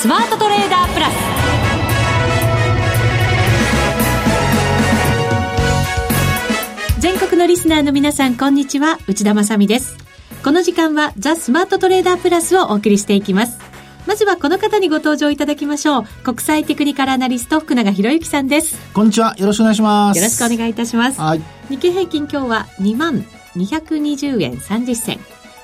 スマートトレーダープラス。全国のリスナーの皆さんこんにちは。内田まさです。この時間はザ・スマートトレーダープラスをお送りしていきます。まずはこの方にご登場いただきましょう。国際テクニカルアナリスト福永博之さんです。こんにちは。よろしくお願いします。よろしくお願いいたします。はい。日経平均今日は2万220円30銭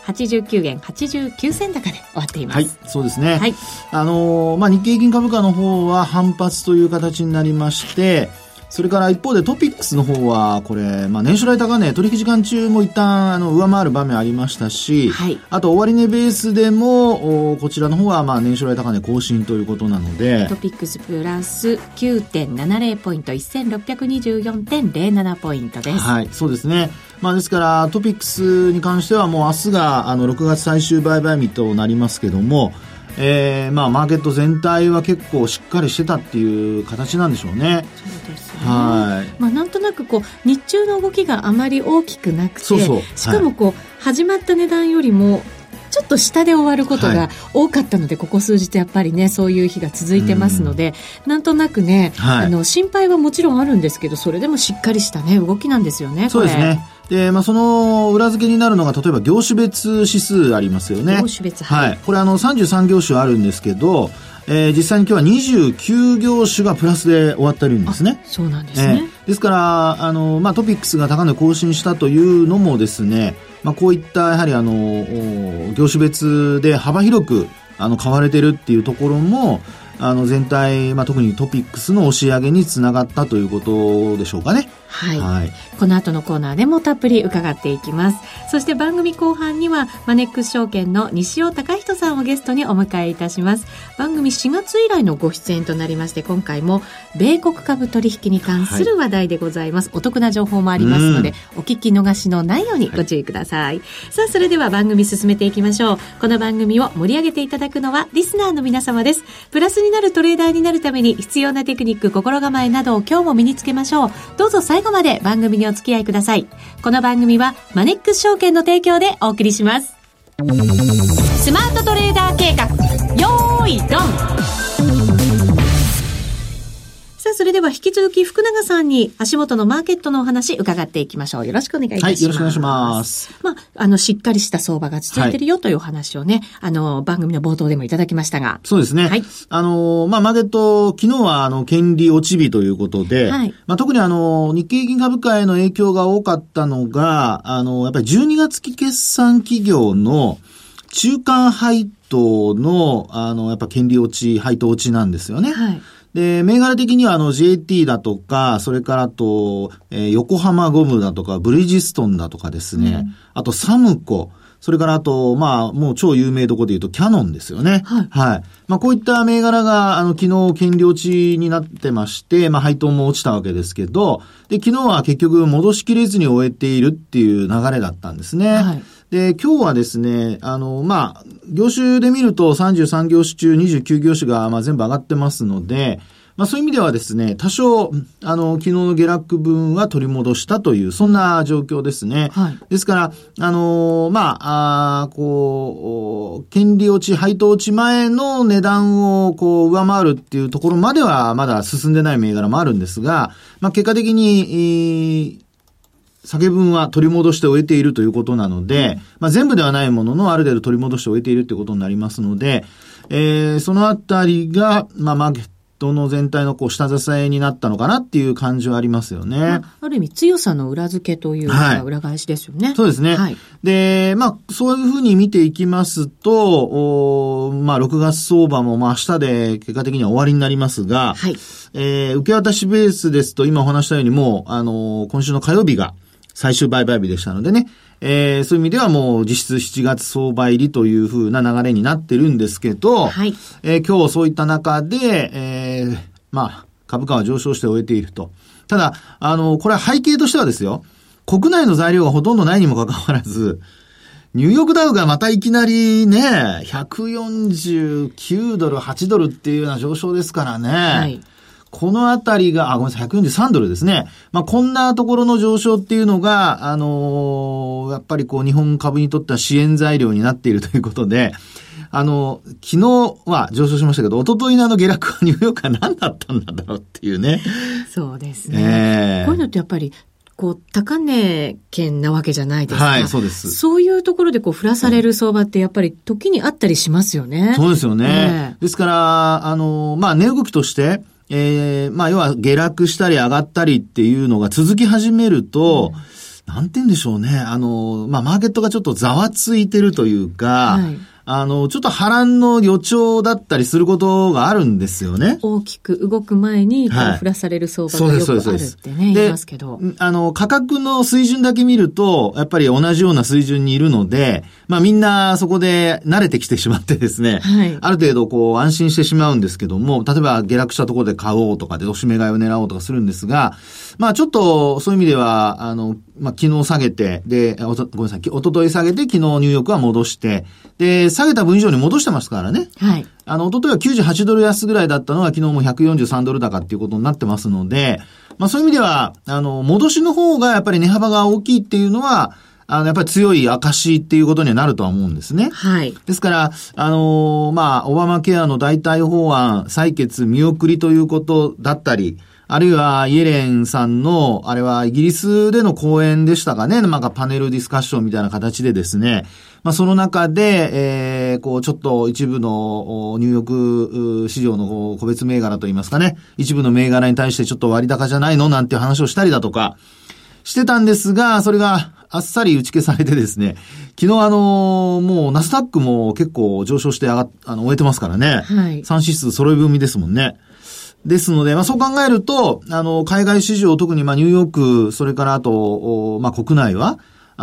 89円89銭高で終わっています。はい、そうですね。はい。あのー、まあ、日経平均株価の方は反発という形になりまして、それから一方でトピックスの方は、これ、まあ、年初来高値、取引時間中も一旦、あの、上回る場面ありましたし、はい、あと、終値ベースでも、おこちらの方は、まあ、年初来高値更新ということなので、トピックスプラス9.70ポイント、1624.07ポイントです。はい、そうですね。まあ、ですから、トピックスに関しては、もう明日が、あの、6月最終売買日となりますけども、えー、まあ、マーケット全体は結構しっかりしてたっていう形なんでしょうね。そうですね。はい。まあ、なんとなくこう、日中の動きがあまり大きくなくて、そうそうしかもこう、はい、始まった値段よりも、ちょっと下で終わることが多かったので、はい、ここ数日やっぱりね、そういう日が続いてますので、んなんとなくね、はい、あの、心配はもちろんあるんですけど、それでもしっかりしたね、動きなんですよね、そうですね。で、まあ、その裏付けになるのが、例えば業種別指数ありますよね。業種別、はい。はい。これあの、33業種あるんですけど、えー、実際に今日は29業種がプラスで終わってるんですね。そうなんですね。えー、ですから、あの、まあ、トピックスが高値更新したというのもですね、まあ、こういったやはりあの、業種別で幅広く、あの、買われてるっていうところも、あの、全体、まあ、特にトピックスの押し上げにつながったということでしょうかね。はい、はい、この後のコーナーでもたっぷり伺っていきます。そして番組後半にはマネックス証券の西尾隆人さんをゲストにお迎えいたします。番組4月以来のご出演となりまして今回も米国株取引に関する話題でございます、はい、お得な情報もありますのでお聞き逃しのないようにご注意ください、はい、さあそれでは番組進めていきましょう。この番組を盛り上げていただくのはリスナーの皆様です。プラスになるトレーダーになるために必要なテクニック心構えなどを今日も身につけましょうどうぞ最後まで番組にお付き合いください。この番組はマネックス証券の提供でお送りします。スマートトレーダー計画、よーい、ドンさあ、それでは引き続き福永さんに足元のマーケットのお話伺っていきましょう。よろしくお願いいたします。はい、よろしくお願いします。まあ、あの、しっかりした相場が続いてるよというお話をね、はい、あの、番組の冒頭でもいただきましたが。そうですね。はい。あの、まあ、マーケット、昨日はあの、権利落ち日ということで、はい。まあ、特にあの、日経平均株価への影響が多かったのが、あの、やっぱり12月期決算企業の中間配当の、あの、やっぱ権利落ち、配当落ちなんですよね。はい。で、銘柄的にはあの JT だとか、それからと、えー、横浜ゴムだとか、ブリヂストンだとかですね、うん、あとサムコ、それからあと、まあ、もう超有名どこで言うとキャノンですよね。はい。はい。まあ、こういった銘柄が、あの、昨日、権利落ちになってまして、まあ、配当も落ちたわけですけど、で、昨日は結局戻しきれずに終えているっていう流れだったんですね。はい。で、今日はですね、あの、まあ、業種で見ると33業種中29業種が、まあ、全部上がってますので、まあそういう意味ではですね、多少、あの、昨日の下落分は取り戻したという、そんな状況ですね。はい。ですから、あのまあ、あこう、権利落ち、配当落ち前の値段をこう、上回るっていうところまではまだ進んでない銘柄もあるんですが、まあ結果的に、下げ分は取り戻して終えているということなので、まあ全部ではないもののある程度取り戻して終えているということになりますので、えー、そのあたりが、まあマーケットの全体のこう下支えになったのかなっていう感じはありますよね。まあ、ある意味強さの裏付けというか、裏返しですよね。そうですね。はい、で、まあ、そういうふうに見ていきますと、おまあ、6月相場もまあ明日で結果的には終わりになりますが、はい、えー、受け渡しベースですと今お話したようにもう、あのー、今週の火曜日が最終売買日でしたのでね、えー、そういう意味ではもう実質7月相場入りというふうな流れになってるんですけど、はい、えー、今日そういった中で、えー、まあ、株価は上昇して終えていると。ただ、あの、これは背景としてはですよ、国内の材料がほとんどないにもかかわらず、ニューヨークダウがまたいきなりね、149ドル、8ドルっていうような上昇ですからね。はいこのあたりが、あ、ごめんなさい、143ドルですね。まあ、こんなところの上昇っていうのが、あのー、やっぱりこう、日本株にとっては支援材料になっているということで、あの、昨日は上昇しましたけど、一昨日のあの下落はニューヨークは何だったんだろうっていうね。そうですね。えー、こういうのってやっぱり、こう、高値圏なわけじゃないですか。はい、そうです。そういうところでこう、振らされる相場ってやっぱり時にあったりしますよね。そうですよね。えー、ですから、あの、まあ、値動きとして、ええー、まあ、要は下落したり上がったりっていうのが続き始めると、うん、なんて言うんでしょうね。あの、まあ、マーケットがちょっとざわついてるというか、はいあの、ちょっと波乱の予兆だったりすることがあるんですよね。大きく動く前に、はい、振らされる相場がよくあるってね、言いますけど。あの、価格の水準だけ見ると、やっぱり同じような水準にいるので、まあみんなそこで慣れてきてしまってですね、はい、ある程度こう安心してしまうんですけども、例えば下落したところで買おうとかで、おしめ買いを狙おうとかするんですが、まあちょっとそういう意味では、あの、まあ昨日下げて、で、ごめんなさい、おととい下げて、昨日ニューヨークは戻して、で、下げた分以上に戻してますからね。はい。あの、おとといは98ドル安ぐらいだったのが昨日も143ドル高っていうことになってますので、まあそういう意味では、あの、戻しの方がやっぱり値幅が大きいっていうのは、あの、やっぱり強い証っていうことにはなるとは思うんですね。はい。ですから、あのー、まあ、オバマケアの代替法案採決見送りということだったり、あるいは、イエレンさんの、あれはイギリスでの講演でしたかね、なんかパネルディスカッションみたいな形でですね、まあ、その中で、えー、こう、ちょっと一部のニューヨーク市場の個別銘柄といいますかね、一部の銘柄に対してちょっと割高じゃないのなんていう話をしたりだとか、してたんですが、それがあっさり打ち消されてですね、昨日あのもうナスダックも結構上昇して上があの、終えてますからね。はい。3指数揃い踏みですもんね。ですので、まあそう考えると、あの、海外市場、特にまあニューヨーク、それからあと、まあ国内は、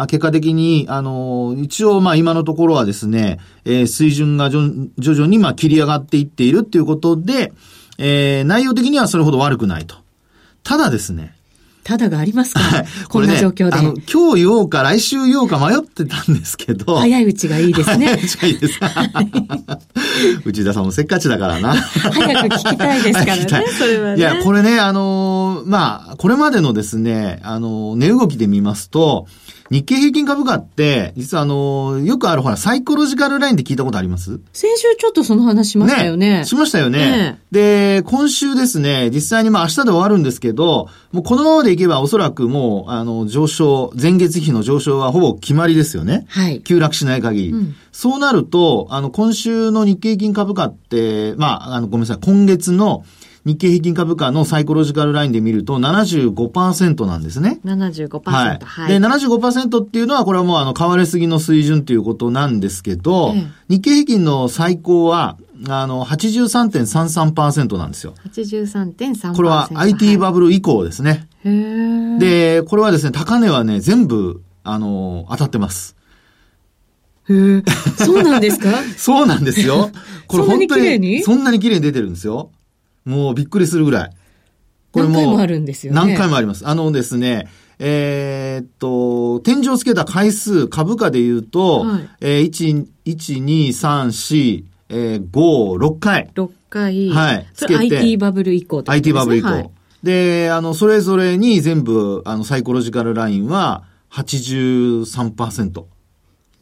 結果的に、あの、一応、まあ今のところはですね、えー、水準が徐々にまあ切り上がっていっているっていうことで、えー、内容的にはそれほど悪くないと。ただですね、ただがありますか、はい、こんな状況で。あの、今日言おうか来週言おうか迷ってたんですけど。早いうちがいいですね。早いうちがいいです。内田さんもせっかちだからな。早く聞きたいですからね、それはね。いや、これね、あのまあ、これまでのですね、あの値動きで見ますと、日経平均株価って、実はあの、よくあるほら、サイコロジカルラインって聞いたことあります？先週ちょっとその話しましたよね。ねしましたよね、ね、で、今週ですね、実際にまあ明日で終わるんですけど、もうこのままでいけばおそらくもう、あの、上昇、前月比の上昇はほぼ決まりですよね。はい。急落しない限り。うん、そうなると、あの、今週の日経平均株価って、まあ、あの、ごめんなさい、今月の日経平均株価のサイコロジカルラインで見ると75%なんですね。75%。はい。はい、で、75%っていうのは、これはもうあの、買われすぎの水準ということなんですけど、日経平均の最高は、あの、83.33%なんですよ。83.3%。これは IT バブル以降ですね。はい、で、これはですね、高値はね、全部、あの、当たってます。へえ、そうなんですか？そうなんですよ。これ本当に？そんなに綺麗に出てるんですよ。もうびっくりするぐらい。これも。何回もあるんですよね。何回もあります。あのですね、えー、っと、天井をつけた回数、株価で言うと、はい、えー、1、1、2、3、4、えー、5、6回。6回。はい。つけて。IT バブル以降ね。IT バブル以降。はい、で、あの、それぞれに全部、あの、サイコロジカルラインは83%。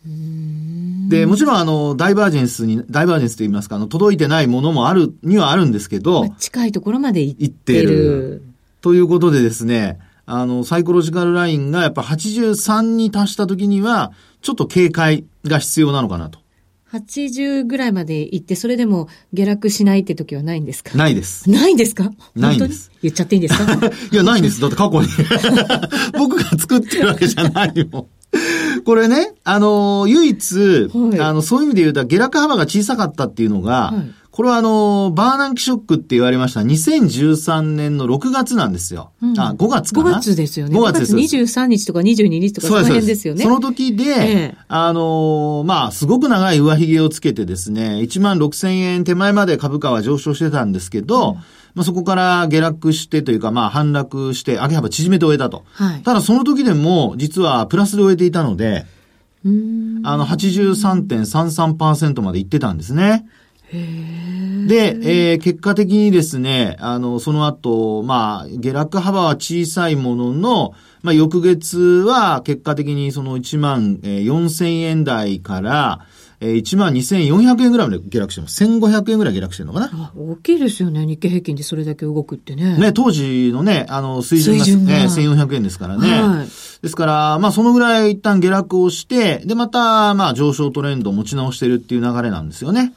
で、もちろんあの、ダイバージェンスに、ダイバージェンスと言いますか、あの、届いてないものもある、にはあるんですけど、近いところまで行ってる。ということでですね、あの、サイコロジカルラインがやっぱ83に達した時には、ちょっと警戒が必要なのかなと。80ぐらいまで行って、それでも下落しないって時はないんですか？ないです。ないんですか？ないんです。言っちゃっていいんですか？いや、ないんです。だって過去に 僕が作ってるわけじゃないもん。これね、あの、唯一、はい、あの、そういう意味で言うと、下落幅が小さかったっていうのが、はい、これはあの、バーナンキショックって言われました2013年の6月なんですよ。うん、あ、5月かな ?5 月ですよね。5月です。5月23日とか22日とかその辺ですよね。その時で、ええ、あの、まあ、すごく長い上髭をつけてですね、1万6千円手前まで株価は上昇してたんですけど、うんまあ、そこから下落してというか、まあ、反落して、上げ幅縮めて終えたと。はい、ただ、その時でも、実はプラスで終えていたので、あの、83.33%まで行ってたんですね。で、えー、結果的にですね、あの、その後、まあ、下落幅は小さいものの、まあ、翌月は結果的にその1万4000円台から、えー、12,400円ぐらいまで下落してます。1500円ぐらい下落してるのかな？あ、大きいですよね。日経平均でそれだけ動くってね。ね、当時のね、あの、水準が、ね、1400円ですからね。はい。ですから、まあ、そのぐらい一旦下落をして、で、また、まあ、上昇トレンドを持ち直してるっていう流れなんですよね。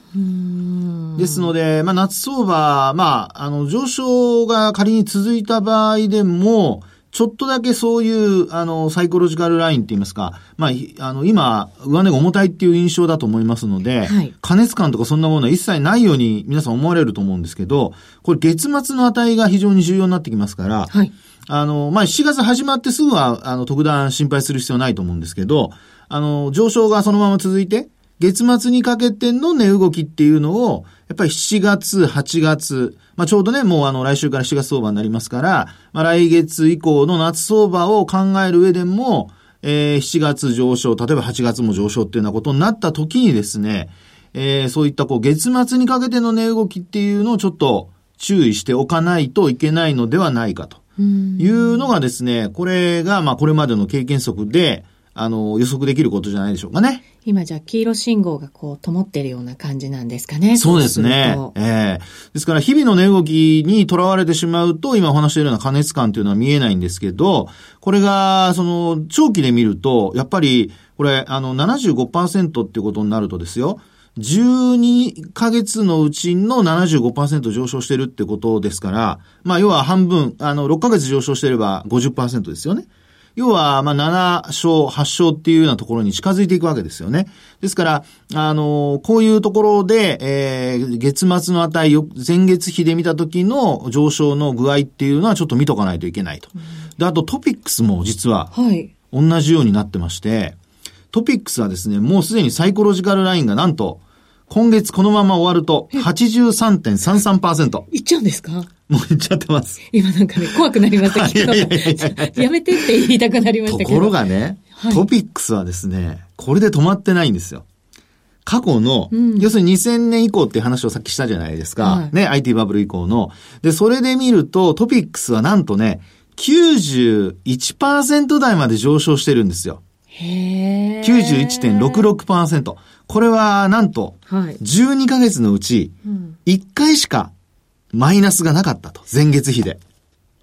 ですので、まあ、夏相場、まあ、あの、上昇が仮に続いた場合でも、ちょっとだけそういう、あの、サイコロジカルラインって言いますか、まあ、あの、今、上値が重たいっていう印象だと思いますので、はい、加熱感とかそんなものは一切ないように皆さん思われると思うんですけど、これ月末の値が非常に重要になってきますから、はい、あの、まあ、7月始まってすぐは、あの、特段心配する必要ないと思うんですけど、あの、上昇がそのまま続いて、月末にかけての値動きっていうのを、やっぱり7月、8月、まあ、ちょうどね、もうあの来週から7月相場になりますから、まあ、来月以降の夏相場を考える上でも、えー、7月上昇、例えば8月も上昇っていうようなことになった時にですね、えー、そういったこう月末にかけての値動きっていうのをちょっと注意しておかないといけないのではないかと。いうのがですね、これがまあこれまでの経験則で、あの、予測できることじゃないでしょうかね。今じゃあ黄色信号がこう灯ってるような感じなんですかね。そうですね。ええー、ですから日々の値動きにとらわれてしまうと、今お話しているような加熱感というのは見えないんですけど、これが、その、長期で見ると、やっぱり、これ、あの、75%っていうことになるとですよ、12ヶ月のうちの75%上昇してるってことですから、まあ、要は半分、あの、6ヶ月上昇してれば50%ですよね。要は、まあ、7勝、8勝っていうようなところに近づいていくわけですよね。ですから、あの、こういうところで、えー、月末の値、前月比で見た時の上昇の具合っていうのはちょっと見とかないといけないと。で、あとトピックスも実は、はい。同じようになってまして、トピックスはですね、もうすでにサイコロジカルラインがなんと、今月このまま終わると83.33%。いっちゃうんですか？もういっちゃってます。今なんかね、怖くなりました けど。やめてって言いたくなりましたけど。ところがね、はい、トピックスはですね、これで止まってないんですよ。過去の、うん、要するに2000年以降っていう話をさっきしたじゃないですか。はい、ね、IT バブル以降の。で、それで見ると、トピックスはなんとね、91%台まで上昇してるんですよ。へ91.66%。これはなんと、12ヶ月のうち、1回しかマイナスがなかったと。前月比で。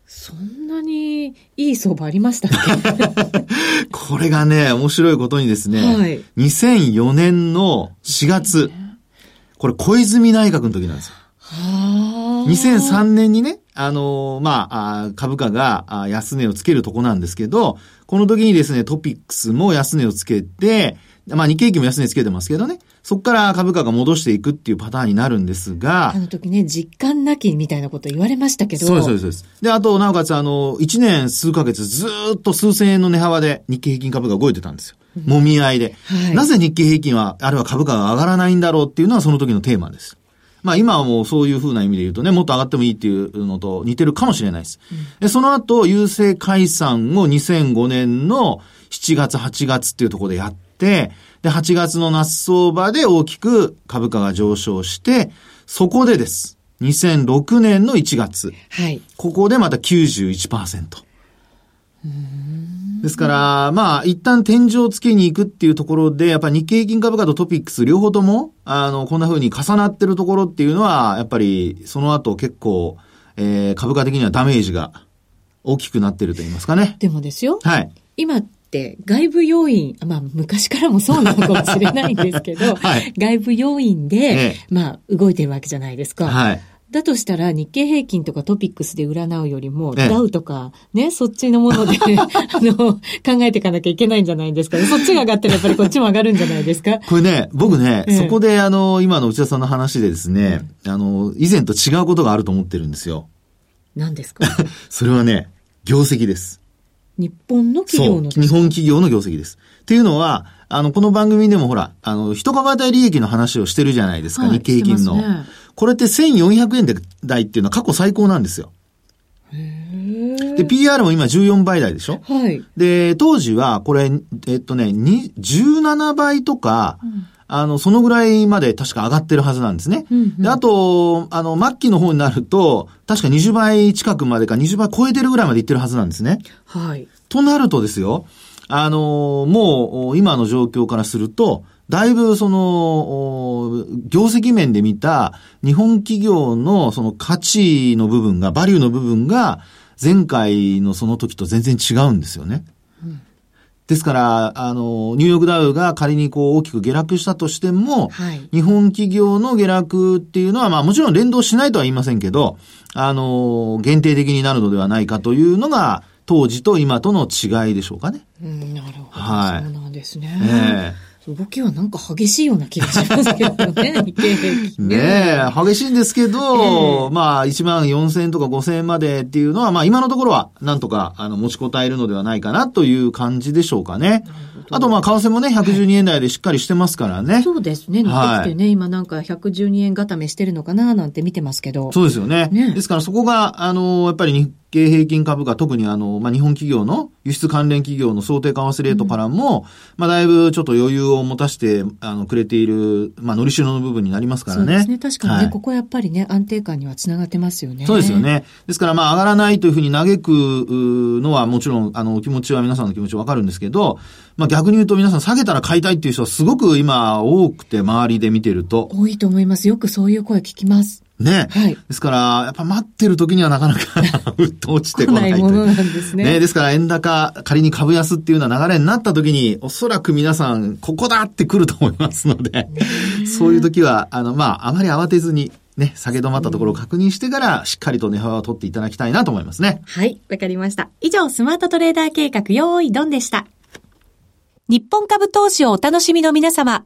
そんなにいい相場ありましたっけ？これがね、面白いことにですね、はい、2004年の4月、これ小泉内閣の時なんですよ。2003年にね、あのー、まあ、株価が安値をつけるとこなんですけど、この時にですね、トピックスも安値をつけて、まあ日経平均も安値つけてますけどね。そこから株価が戻していくっていうパターンになるんですが。あの時ね、実感なきみたいなこと言われましたけど。そうです、そうです。で、あと、なおかつ、あの、1年数ヶ月ずっと数千円の値幅で日経平均株が動いてたんですよ。もみ合いで、はい。なぜ日経平均は、あるいは株価が上がらないんだろうっていうのはその時のテーマです。まあ今はもうそういうふうな意味で言うとね、もっと上がってもいいっていうのと似てるかもしれないです。うん、でその後、郵政解散を2005年の7月、8月っていうところでやって、で、8月の夏相場で大きく株価が上昇して、そこでです。2006年の1月。はい。ここでまた91%。ですから、まあ、一旦天井をつけに行くっていうところで、やっぱり日経平均株価とトピックス両方とも、あの、こんな風に重なってるところっていうのは、やっぱり、その後結構、えー、株価的にはダメージが大きくなってると言いますかね。でもですよ。はい。今って外部要因、まあ昔からもそうなのかもしれないんですけど、はい、外部要因で、ええ、まあ動いてるわけじゃないですか。はい。だとしたら日経平均とかトピックスで占うよりも、ダウとかね、そっちのもので あの、考えていかなきゃいけないんじゃないですかね。そっちが上がったらやっぱりこっちも上がるんじゃないですか？これね、僕ね、そこであの、今の内田さんの話でですね、あの、以前と違うことがあると思ってるんですよ。何ですか？それはね、業績です。日本の企業の日本企業の業績です。っていうのは、あの、この番組でもほら、あの、一株当たり利益の話をしてるじゃないですか、はい、日経平均の、ね。これって1400円台っていうのは過去最高なんですよ。で、PR も今14倍台でしょ？はい。で、当時は、これ、えっとね、17倍とか、うんあの、そのぐらいまで確か上がってるはずなんですね。うんうん、で、あと、あの、末期の方になると、確か20倍近くまでか20倍超えてるぐらいまでいってるはずなんですね。はい。となるとですよ、あの、もう、今の状況からすると、だいぶその、業績面で見た日本企業のその価値の部分が、バリューの部分が前回のその時と全然違うんですよね。ですから、あの、ニューヨークダウが仮にこう大きく下落したとしても、はい、日本企業の下落っていうのは、まあもちろん連動しないとは言いませんけど、あの、限定的になるのではないかというのが、当時と今との違いでしょうかね。うん、なるほど。はい。そうなんですね。ええー動きはなんか激しいような気がしますけどね、日経平均。ねえ、激しいんですけど、えー、まあ、1万4000円とか5000円までっていうのは、まあ、今のところは、なんとか、あの、持ちこたえるのではないかなという感じでしょうかね。あと、まあ、為替もね、112円台でしっかりしてますからね。そうですね。乗ってきてね、はい、今なんか112円固めしてるのかななんて見てますけど。そうですよね。ねですからそこが、あの、やっぱり日経平均株価、特にあの、まあ、日本企業の輸出関連企業の想定為替レートからも、うん、まあ、だいぶちょっと余裕を持たして、あの、くれている、まあ、のりしろの部分になりますからね。そうですね。確かにね、はい、ここはやっぱりね、安定感にはつながってますよね。そうですよね。ですから、まあ、上がらないというふうに嘆くのはもちろん、あの、お気持ちは皆さんの気持ちわかるんですけど、まあ、逆に言うと皆さん下げたら買いたいっていう人はすごく今多くて周りで見てると。多いと思います。よくそういう声聞きます。ね。はい。ですから、やっぱ待ってる時にはなかなか うっと落ちてこないという。ものなんですね。ね。ですから、円高、仮に株安っていうような流れになった時に、おそらく皆さん、ここだって来ると思いますので、そういう時は、あの、まあ、あまり慌てずに、ね、下げ止まったところを確認してから、しっかりと値幅を取っていただきたいなと思いますね。はい、わかりました。以上、スマートトレーダー計画、用意ドンでした。日本株投資をお楽しみの皆様。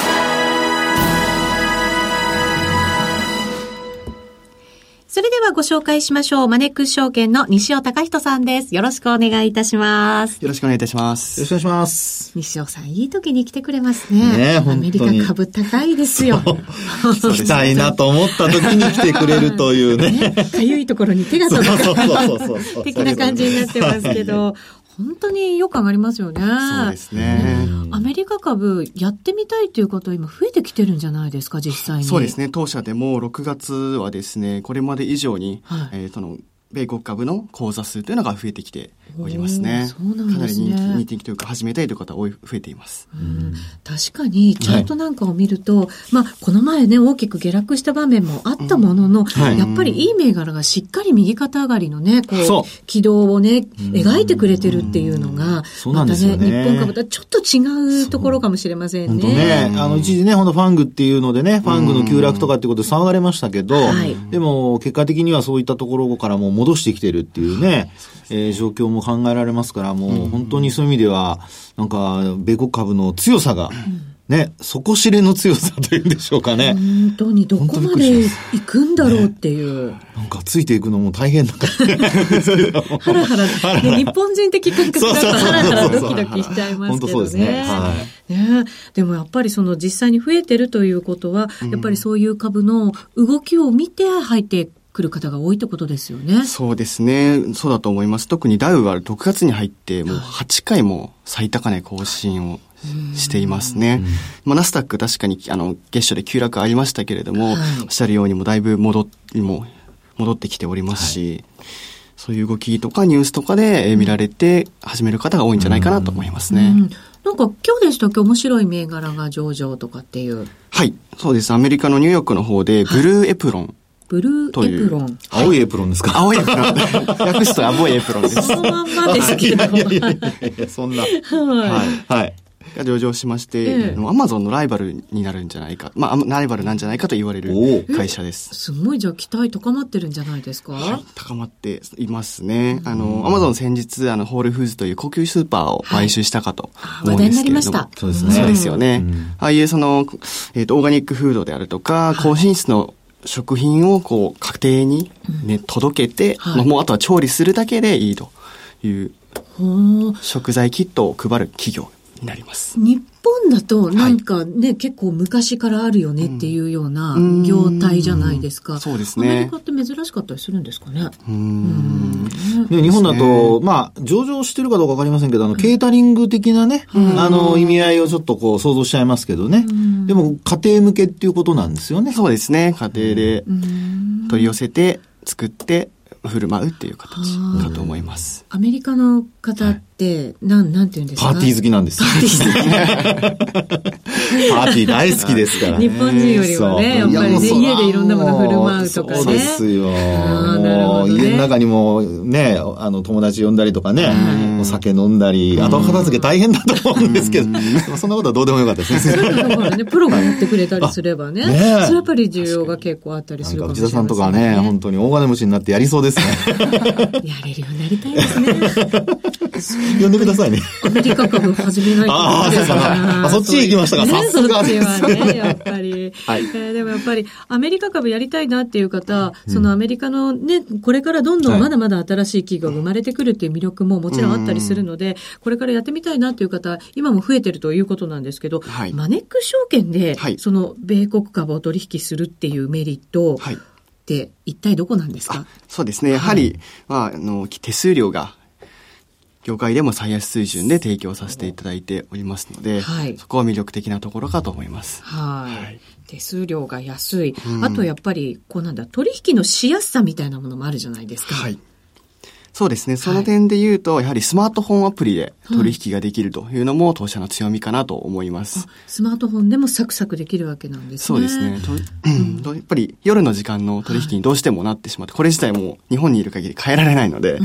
それではご紹介しましょう。マネックス証券の西尾隆人さんです。よろしくお願いいたします。よろしくお願いいたします。よろしくお願いします。西尾さん、いい時に来てくれますね。ねアメリカ株高いですよ。来たいなと思った時に来てくれるというね。かゆいところに手が届かない。的な感じになってますけど、本当によく上がりますよね。そうですね。アメリカ株やってみたいという方今増えてきてるんじゃないですか、実際に。そうですね。当社でも6月はですね、これまで以上に、はい、えー、その、米国株の口座数というのが増えてきておりますね。そうなんですね。かなり人気人気というか始めたいという方多い増えています。うん、確かにチャートなんかを見ると、はい、まあこの前ね大きく下落した場面もあったものの、うん。はい、やっぱりいい銘柄がしっかり右肩上がりのねこう軌道をね描いてくれてるっていうのが、またね、ね、日本株とはちょっと違うところかもしれませんね。ねあの一時ね本当ファングっていうのでねファングの急落とかってことで騒がれましたけど、はい、でも結果的にはそういったところからも戻してきてるっていうね、えー、状況も考えられますから、もう本当にそういう意味では、なんか、米国株の強さが、ね、底知れの強さというんでしょうかね。本当にどこまで行くんだろうっていう。ね、なんかついていくのも大変だ ハラハラ、ね、日本人的感覚だとハラハラドキドキしちゃいますけどね。本当そうですね。はい。ね、でもやっぱりその実際に増えてるということは、やっぱりそういう株の動きを見て入って来る方が多いってことですよね。そうですね。そうだと思います。特にダウは6月に入ってもう8回も最高値更新をしていますね。まあ、ナスダック確かに、あの、月初で急落ありましたけれども、はい、おっしゃるようにもだいぶ戻も戻ってきておりますし、はい、そういう動きとかニュースとかで見られて始める方が多いんじゃないかなと思いますね。なんか今日でしたっけ？面白い銘柄が上場とかっていう。はい、そうです。アメリカのニューヨークの方で、ブルーエプロン、はいブルーエプロン。青いエプロンですか？青いエプロン。訳すと青いエプロンです。そのまんまですけど。いやいやいやそんな。はい。はい。が上場しまして、アマゾンのライバルになるんじゃないか、まあ、ライバルなんじゃないかと言われる会社です。すごい、じゃあ期待高まってるんじゃないですか、はい、高まっていますね。あの、アマゾン先日、あの、ホールフーズという高級スーパーを買収したかと思うんですけれども。はい、そうですね。そうですよね。ああいうその、えっ、ー、と、オーガニックフードであるとか、高品質の食品をこう、家庭にね、届けて、はい、もうあとは調理するだけでいいという、食材キットを配る企業になります。日本だとなんかね、はい、結構昔からあるよねっていうような業態じゃないですか。うそうですね。アメリカって珍しかったりするんですかね。うん。ね、日本だと、まあ、上場してるかどうかわかりませんけど、あの、ケータリング的なね、あの、意味合いをちょっとこう想像しちゃいますけどね。でも、家庭向けっていうことなんですよね。そうですね。家庭で取り寄せて、作って、振る舞うっていう形かと思います。アメリカの方って、なん、なんて言うんですか？パーティー好きなんですパーティーパーティー大好きですからね。日本人よりもね、やっぱりね、家でいろんなもの振る舞うとかね。そうですよ。ね、家の中にもね、あの、友達呼んだりとかね、お酒飲んだり、後片付け大変だと思うんですけど、そんなことはどうでもよかったですね。だからね、プロがやってくれたりすればね。ねそれやっぱり需要が結構あったりするかもしれない、ね。内田さんとかね、本当に大金持ちになってやりそうですね。やれるようになりたいですね。呼んでくださいね。アメリカ株始めないとああ、そっち行きましたか。さすがです。そっちはね、やっぱり。はい、えー、でもやっぱり、アメリカ株やりたいなっていう方、そのアメリカのね、これからどんどんまだまだ新しい企業が生まれてくるっていう魅力ももちろんあったりするので、これからやってみたいなっていう方、今も増えてるということなんですけど、はい、マネック証券で、その米国株を取引するっていうメリット、はい。って一体どこなんですか？そうですね。やはり、はい、まあ、あの、手数料が業界でも最安水準で提供させていただいておりますので、はい、そこは魅力的なところかと思います。はい。手数料が安い。うん、あとやっぱり、こうなんだ、取引のしやすさみたいなものもあるじゃないですか。はい。そうですね。その点で言うと、はい、やはりスマートフォンアプリで取引ができるというのも当社の強みかなと思います。スマートフォンでもサクサクできるわけなんですね。そうですね。とやっぱり夜の時間の取引にどうしてもなってしまって、これ自体も日本にいる限り変えられないので、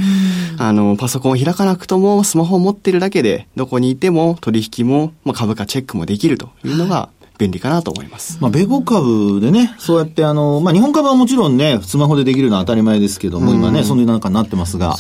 あの、パソコンを開かなくともスマホを持ってるだけで、どこにいても取引も、まあ、株価チェックもできるというのが、便利かなと思います。まあ、米国株でね、そうやってあの、まあ、日本株はもちろんね、スマホでできるのは当たり前ですけども、今ね、そんな中になってますが、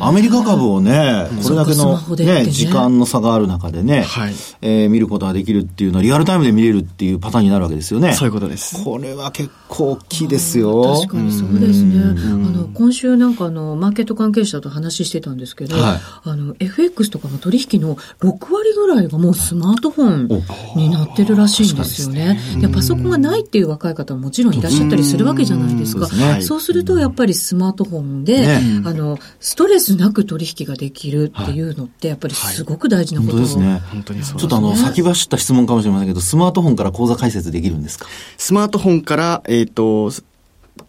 アメリカ株をね、これだけのね、時間の差がある中でね、はい、えー、見ることができるっていうのはリアルタイムで見れるっていうパターンになるわけですよね。そういうことです。これは結構大きいですよ。確かにそうですね。あの、今週なんかあの、マーケット関係者と話してたんですけど、はい、あの、FX とかの取引の6割ぐらいがもうスマートフォンになってるらしいんですよね。でパソコンがないっていう若い方ももちろんいらっしゃったりするわけじゃないですか。そうするとやっぱりスマートフォンで、ね、あの、ストレスなく取引ができるっていうのって、やっぱりすごく大事なこと、はい、ですね。本当にそう、ね、ちょっとあの、先走った質問かもしれませんけど、スマートフォンから口座開設できるんですか？スマートフォンから、えっ、ー、と、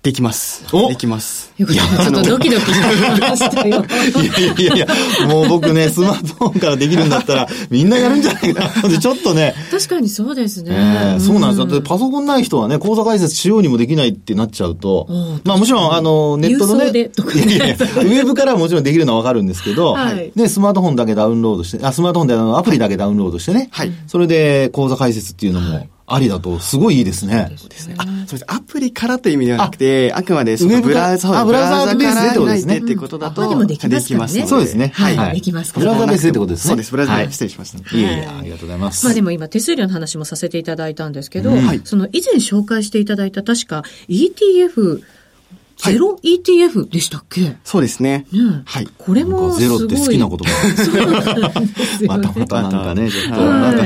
できます。できます。よかった。ちょっとドキドキしましたよ。いやいやいや、もう僕ね、スマートフォンからできるんだったら、みんなやるんじゃないかな。ちょっとね。確かにそうですね。えー、そうなんですよ。だってパソコンない人はね、口座開設しようにもできないってなっちゃうと、まあもちろん、あの、ネットのね、いやいやウェブからはもちろんできるのはわかるんですけど、はい、で、スマートフォンだけダウンロードして、あ、スマートフォンであのアプリだけダウンロードしてね、はい、それで口座開設っていうのも、ありだと、すごいいいですね。そうですね。あ、そうです。アプリからという意味ではなくて、あくまでそのブラウザ、ブラウザベースでってことですね。っていうことだと、でもできますね。そうですね。はい。できます。ブラウザベースでってことですね。そうです。ブラウザベース失礼しました。いえいえ、ありがとうございます。まあでも今手数料の話もさせていただいたんですけど、その以前紹介していただいた確か ETF、ゼロ ETF でしたっけ、そうですね。ねはい。これもゼロって好きな言葉。またまたなんかね、ちょっと、なんか。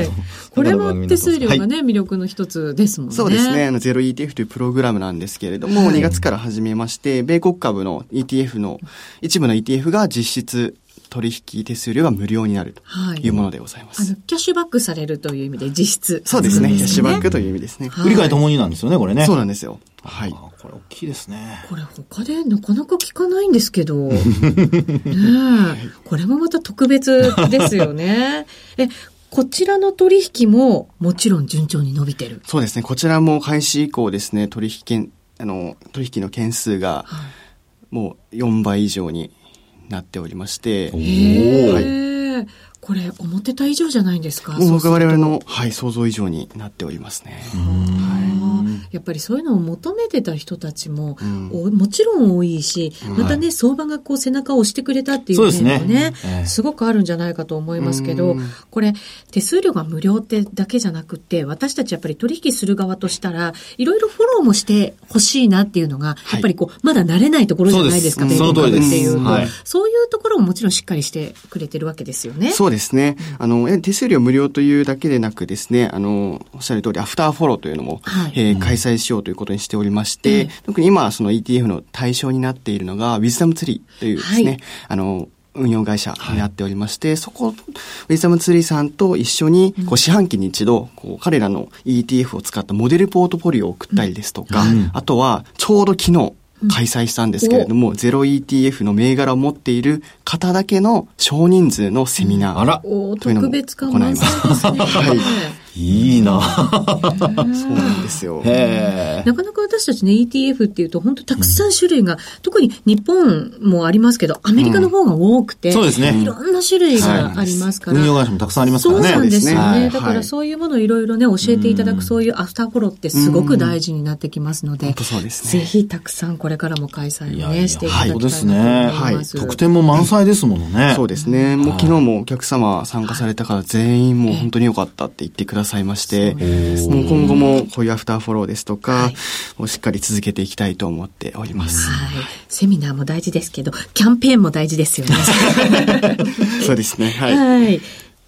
これも手数料がね、魅力の一つですもんね。そうですね。あの、ゼロ ETF というプログラムなんですけれども、2月から始めまして、米国株の ETF の、一部の ETF が実質取引手数料が無料になるというものでございます。はい、あの、キャッシュバックされるという意味で実質、そうですね。キャッシュバックという意味ですね。売り買いともになんですよね、これね。そうなんですよ。はい。これ大きいですね。これ他でなかなか聞かないんですけど。ねこれもまた特別ですよね。え、こちらの取引ももちろん順調に伸びてる。そうですね。こちらも開始以降ですね、取引件、あの、取引の件数が、もう4倍以上になっておりまして。はい、これ、思ってた以上じゃないんですか？もう我々の、はい、想像以上になっておりますね。やっぱりそういうのを求めてた人たちも、うん、もちろん多いし、またね、相場がこう背中を押してくれたっていう面もね、ね。すごくあるんじゃないかと思いますけど、これ、手数料が無料ってだけじゃなくて、私たちやっぱり取引する側としたら、いろいろフォローもしてほしいなっていうのが、やっぱりこう、まだ慣れないところじゃないですか、その通りです。っていうと、はい、そういうところももちろんしっかりしてくれてるわけですよね。そうですね。あの、手数料無料というだけでなくですね、あの、おっしゃる通り、アフターフォローというのも、はい、えー、開催しようということにしておりまして、特に今、その ETF の対象になっているのが、ウィズダムツリーというですね、はい、あの、運用会社になっておりまして、はい、そこ、ウィズダムツリーさんと一緒に、こう、四半期に一度、こう、彼らの ETF を使ったモデルポートフォリオを送ったりですとか、うん、あとは、ちょうど昨日、開催したんですけれども、うん、ゼロ ETF の銘柄を持っている方だけの少人数のセミナーというのも行います。はい。いいなそうなんですよ。なかなか私たちね、ETF っていうと本当たくさん種類が、うん、特に日本もありますけど、アメリカの方が多くて、うん、そうですね。いろんな種類がありますから。運用会社もたくさんありますからね。そうなんですよね。はい、だからそういうものをいろいろね、教えていただくそういうアフターフォローってすごく大事になってきますので、そうですね。ぜひたくさんこれからも開催をね、していただきたいなと思います。はい。特典も満載ですものね。そうですね。もう昨日もお客様参加された方全員もう本当に良かったって言ってくださいまして、もう今後もこういうアフターフォローですとか、をしっかり続けていきたいと思っております。はい。セミナーも大事ですけど、キャンペーンも大事ですよね。そうですね。はい。はい。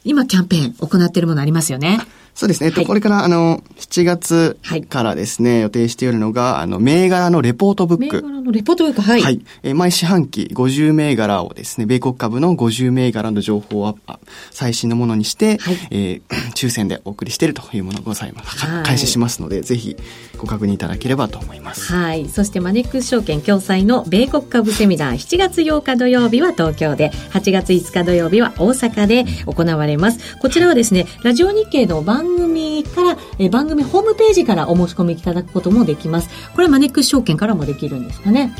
今キャンペーン行っているものありますよね。そうですね。えっと、これから、あの、7月からですね、予定しているのが、あの、銘柄のレポートブック。銘柄のレポートブック、はい。はい。え毎四半期50銘柄をですね、米国株の50銘柄の情報を最新のものにして、はい、えー、抽選でお送りしているというものがございます。はい、開始しますので、ぜひご確認いただければと思います。はい。そして、マネックス証券共催の米国株セミナー、7月8日土曜日は東京で、8月5日土曜日は大阪で行われます。こちらはですね、ラジオ日経の番番組から、え番組ホームページからお申し込みいただくこともできます。これマネックス証券からもできるんですかね。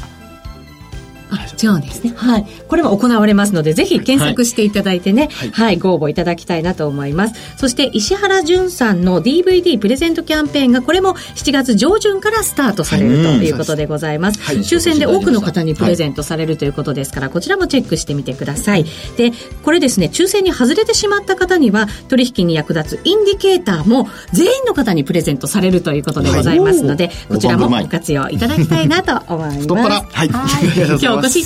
あ、違うんですね。はい。これも行われますので、ぜひ検索していただいてね、はい、はい、ご応募いただきたいなと思います。そして、石原淳さんの DVD プレゼントキャンペーンが、これも7月上旬からスタートされるということでございます。はい、抽選で多くの方にプレゼントされるということですから、こちらもチェックしてみてください。で、これですね、抽選に外れてしまった方には、取引に役立つインディケーターも全員の方にプレゼントされるということでございますので、こちらもご活用いただきたいなと思います。太っ腹。はい。今日お越しい